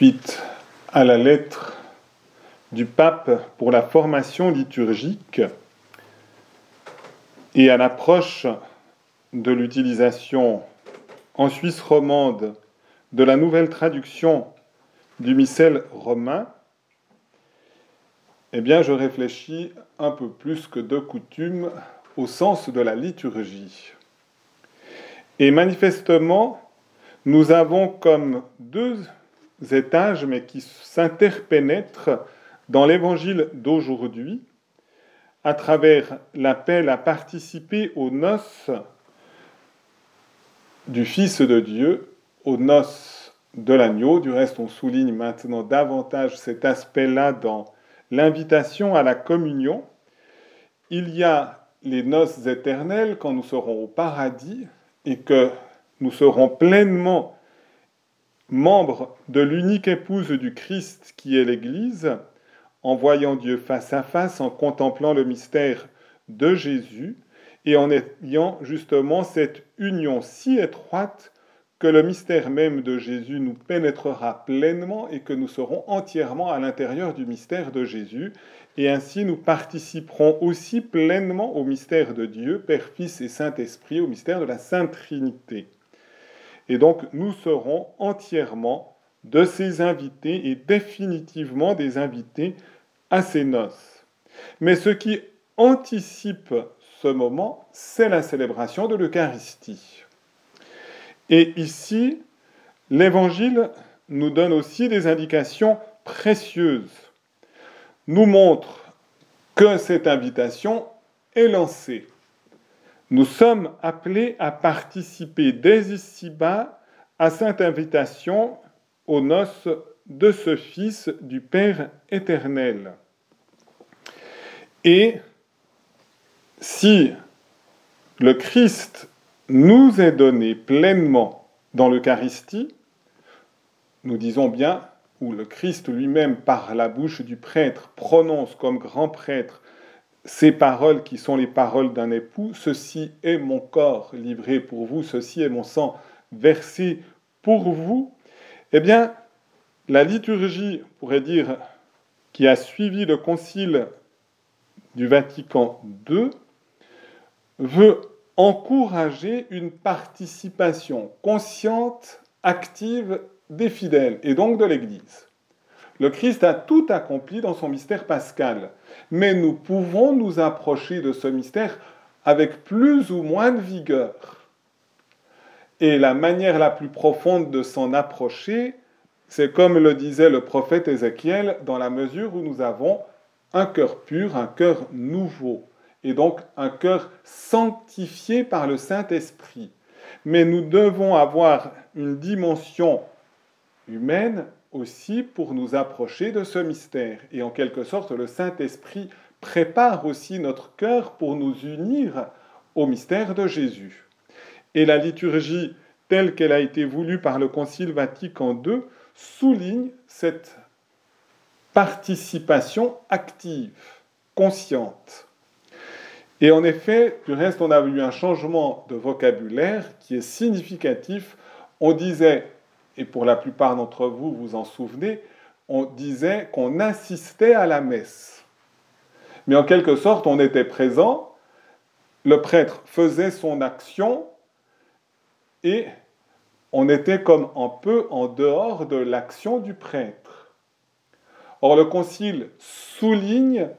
suite à la lettre du pape pour la formation liturgique et à l'approche de l'utilisation en Suisse romande de la nouvelle traduction du missel romain, eh bien, je réfléchis un peu plus que de coutume au sens de la liturgie. Et manifestement, nous avons comme deux étages, mais qui s'interpénètrent dans l'évangile d'aujourd'hui, à travers l'appel à participer aux noces du Fils de Dieu, aux noces de l'agneau. Du reste, on souligne maintenant davantage cet aspect-là dans l'invitation à la communion. Il y a les noces éternelles quand nous serons au paradis et que nous serons pleinement membres de l'unique épouse du Christ qui est l'Église, en voyant Dieu face à face, en contemplant le mystère de Jésus et en ayant justement cette union si étroite que le mystère même de Jésus nous pénétrera pleinement et que nous serons entièrement à l'intérieur du mystère de Jésus. Et ainsi nous participerons aussi pleinement au mystère de Dieu, Père, Fils et Saint-Esprit, au mystère de la Sainte Trinité. Et donc nous serons entièrement de ces invités et définitivement des invités à ces noces. Mais ce qui anticipe ce moment, c'est la célébration de l'Eucharistie. Et ici, l'Évangile nous donne aussi des indications précieuses, nous montre que cette invitation est lancée. Nous sommes appelés à participer dès ici-bas à cette invitation aux noces de ce Fils du Père éternel. Et si le Christ nous est donné pleinement dans l'Eucharistie, nous disons bien, où le Christ lui-même, par la bouche du prêtre, prononce comme grand prêtre ces paroles qui sont les paroles d'un époux, ceci est mon corps livré pour vous, ceci est mon sang versé pour vous, eh bien, la liturgie, on pourrait dire, qui a suivi le concile du Vatican II, veut encourager une participation consciente, active des fidèles et donc de l'Église. Le Christ a tout accompli dans son mystère pascal, mais nous pouvons nous approcher de ce mystère avec plus ou moins de vigueur. Et la manière la plus profonde de s'en approcher, c'est comme le disait le prophète Ézéchiel, dans la mesure où nous avons un cœur pur, un cœur nouveau et donc un cœur sanctifié par le Saint-Esprit. Mais nous devons avoir une dimension humaine aussi pour nous approcher de ce mystère. Et en quelque sorte, le Saint-Esprit prépare aussi notre cœur pour nous unir au mystère de Jésus. Et la liturgie telle qu'elle a été voulue par le Concile Vatican II souligne cette participation active, consciente. Et en effet, du reste, on a eu un changement de vocabulaire qui est significatif. On disait, et pour la plupart d'entre vous, vous en souvenez, on disait qu'on assistait à la messe. Mais en quelque sorte, on était présent, le prêtre faisait son action et on était comme un peu en dehors de l'action du prêtre. Or, le Concile souligne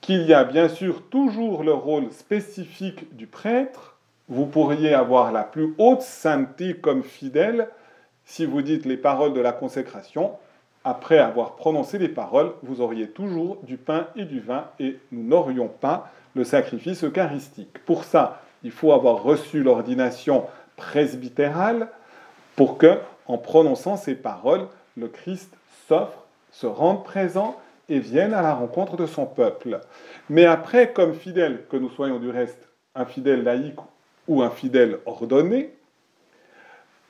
qu'il y a bien sûr toujours le rôle spécifique du prêtre. Vous pourriez avoir la plus haute sainteté comme fidèle si vous dites les paroles de la consécration. Après avoir prononcé les paroles, vous auriez toujours du pain et du vin et nous n'aurions pas le sacrifice eucharistique. Pour ça, il faut avoir reçu l'ordination presbytérale pour que, en prononçant ces paroles, le Christ s'offre, se rende présent et vienne à la rencontre de son peuple. Mais après, comme fidèle, que nous soyons du reste un fidèle laïque ou un fidèle ordonné,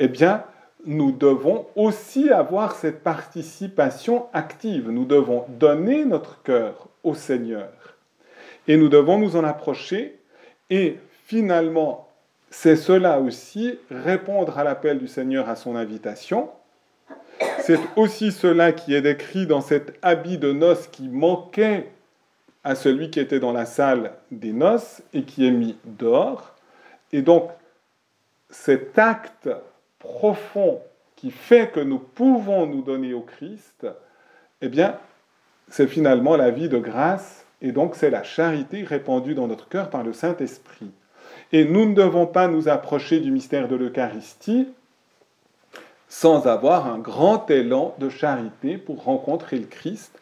eh bien, nous devons aussi avoir cette participation active. Nous devons donner notre cœur au Seigneur. Et nous devons nous en approcher. Et finalement, c'est cela aussi, répondre à l'appel du Seigneur à son invitation. C'est aussi cela qui est décrit dans cet habit de noces qui manquait à celui qui était dans la salle des noces et qui est mis dehors. Et donc, cet acte profond qui fait que nous pouvons nous donner au Christ, eh bien, c'est finalement la vie de grâce et donc c'est la charité répandue dans notre cœur par le Saint-Esprit. Et nous ne devons pas nous approcher du mystère de l'Eucharistie sans avoir un grand élan de charité pour rencontrer le Christ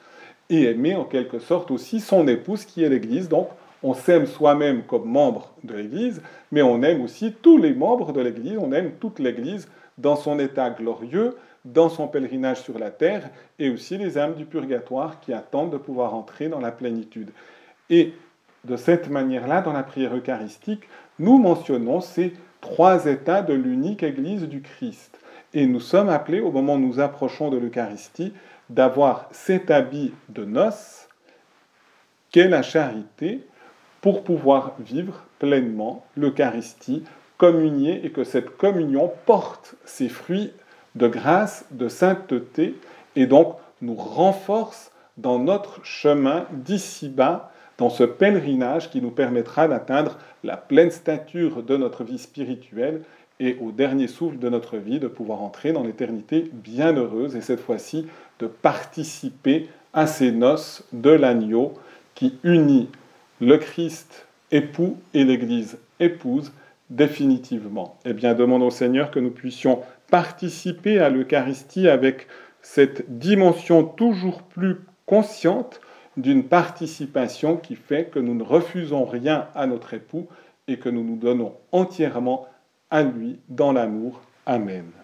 et aimer en quelque sorte aussi son épouse qui est l'Église. Donc on s'aime soi-même comme membre de l'Église, mais on aime aussi tous les membres de l'Église, on aime toute l'Église dans son état glorieux, dans son pèlerinage sur la terre, et aussi les âmes du purgatoire qui attendent de pouvoir entrer dans la plénitude. Et de cette manière-là, dans la prière eucharistique, nous mentionnons ces trois états de l'unique Église du Christ. Et nous sommes appelés, au moment où nous approchons de l'Eucharistie, d'avoir cet habit de noces qu'est la charité pour pouvoir vivre pleinement l'Eucharistie, communier et que cette communion porte ses fruits de grâce, de sainteté et donc nous renforce dans notre chemin d'ici-bas, dans ce pèlerinage qui nous permettra d'atteindre la pleine stature de notre vie spirituelle et au dernier souffle de notre vie de pouvoir entrer dans l'éternité bienheureuse et cette fois-ci de participer à ces noces de l'agneau qui unit le Christ époux et l'Église épouse définitivement. Eh bien, demandons au Seigneur que nous puissions participer à l'Eucharistie avec cette dimension toujours plus consciente d'une participation qui fait que nous ne refusons rien à notre époux et que nous nous donnons entièrement à lui dans l'amour. Amen.